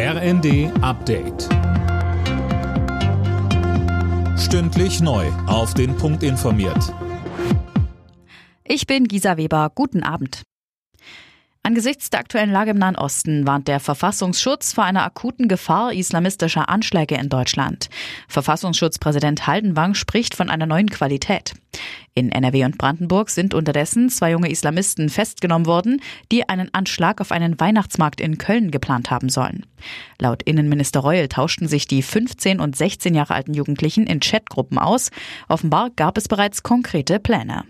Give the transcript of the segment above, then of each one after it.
RND Update. Stündlich neu. Auf den Punkt informiert. Ich bin Gisa Weber. Guten Abend. Angesichts der aktuellen Lage im Nahen Osten warnt der Verfassungsschutz vor einer akuten Gefahr islamistischer Anschläge in Deutschland. Verfassungsschutzpräsident Haldenwang spricht von einer neuen Qualität. In NRW und Brandenburg sind unterdessen zwei junge Islamisten festgenommen worden, die einen Anschlag auf einen Weihnachtsmarkt in Köln geplant haben sollen. Laut Innenminister Reul tauschten sich die 15 und 16 Jahre alten Jugendlichen in Chatgruppen aus. Offenbar gab es bereits konkrete Pläne.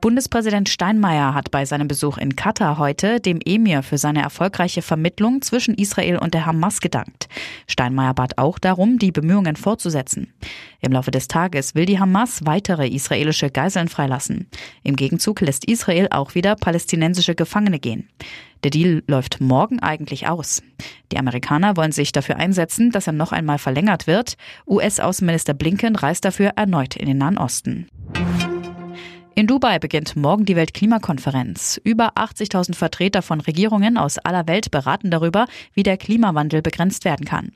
Bundespräsident Steinmeier hat bei seinem Besuch in Katar heute dem Emir für seine erfolgreiche Vermittlung zwischen Israel und der Hamas gedankt. Steinmeier bat auch darum, die Bemühungen fortzusetzen. Im Laufe des Tages will die Hamas weitere israelische Geiseln freilassen. Im Gegenzug lässt Israel auch wieder palästinensische Gefangene gehen. Der Deal läuft morgen eigentlich aus. Die Amerikaner wollen sich dafür einsetzen, dass er noch einmal verlängert wird. US-Außenminister Blinken reist dafür erneut in den Nahen Osten. In Dubai beginnt morgen die Weltklimakonferenz. Über 80.000 Vertreter von Regierungen aus aller Welt beraten darüber, wie der Klimawandel begrenzt werden kann.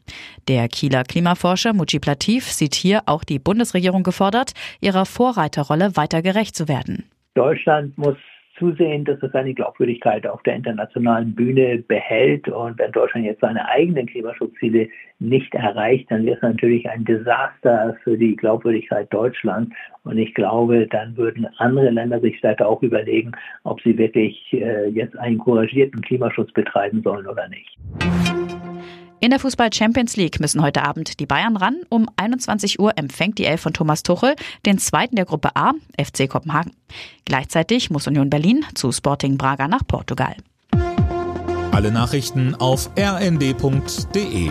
Der Kieler Klimaforscher Mujib Latif sieht hier auch die Bundesregierung gefordert, ihrer Vorreiterrolle weiter gerecht zu werden. Deutschland muss zusehen, dass es seine Glaubwürdigkeit auf der internationalen Bühne behält. Und wenn Deutschland jetzt seine eigenen Klimaschutzziele nicht erreicht, dann wäre es natürlich ein Desaster für die Glaubwürdigkeit Deutschlands. Und ich glaube, dann würden andere Länder sich stärker auch überlegen, ob sie wirklich äh, jetzt einen couragierten Klimaschutz betreiben sollen oder nicht. In der Fußball Champions League müssen heute Abend die Bayern ran. Um 21 Uhr empfängt die Elf von Thomas Tuchel den zweiten der Gruppe A, FC Kopenhagen. Gleichzeitig muss Union Berlin zu Sporting Braga nach Portugal. Alle Nachrichten auf rnd.de